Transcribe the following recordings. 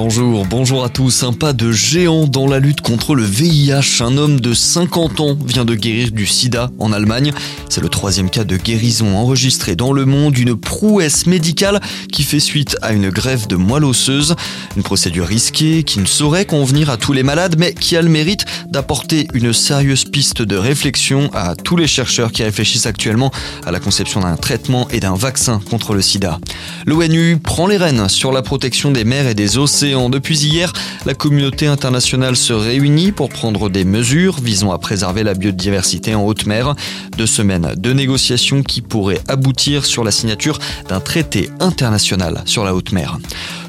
Bonjour, bonjour à tous. Un pas de géant dans la lutte contre le VIH. Un homme de 50 ans vient de guérir du sida en Allemagne. C'est le troisième cas de guérison enregistré dans le monde, une prouesse médicale qui fait suite à une grève de moelle osseuse. Une procédure risquée qui ne saurait convenir à tous les malades, mais qui a le mérite d'apporter une sérieuse piste de réflexion à tous les chercheurs qui réfléchissent actuellement à la conception d'un traitement et d'un vaccin contre le sida. L'ONU prend les rênes sur la protection des mers et des océans depuis hier, la communauté internationale se réunit pour prendre des mesures visant à préserver la biodiversité en haute mer. Deux semaines de négociations qui pourraient aboutir sur la signature d'un traité international sur la haute mer.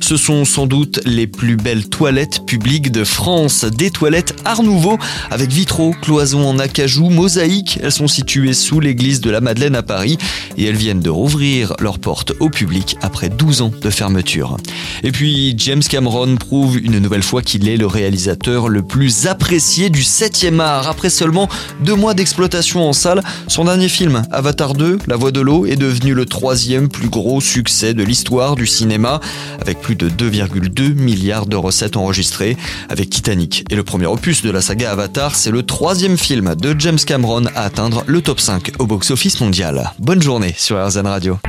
Ce sont sans doute les plus belles toilettes publiques de France. Des toilettes Art Nouveau avec vitraux, cloisons en acajou, mosaïques. Elles sont situées sous l'église de la Madeleine à Paris et elles viennent de rouvrir leurs portes au public après 12 ans de fermeture. Et puis James Cameron prouve une nouvelle fois qu'il est le réalisateur le plus apprécié du 7e art. Après seulement deux mois d'exploitation en salle, son dernier film, Avatar 2, La Voix de l'eau, est devenu le troisième plus gros succès de l'histoire du cinéma avec plus de 2,2 milliards de recettes enregistrées. Avec Titanic et le premier opus de la saga Avatar, c'est le troisième film de James Cameron à atteindre le top 5 au box-office mondial. Bonne journée sur RZN Radio.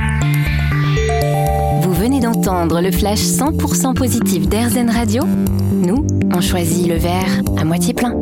D'entendre le flash 100% positif d'RZN Radio Nous, on choisit le verre à moitié plein.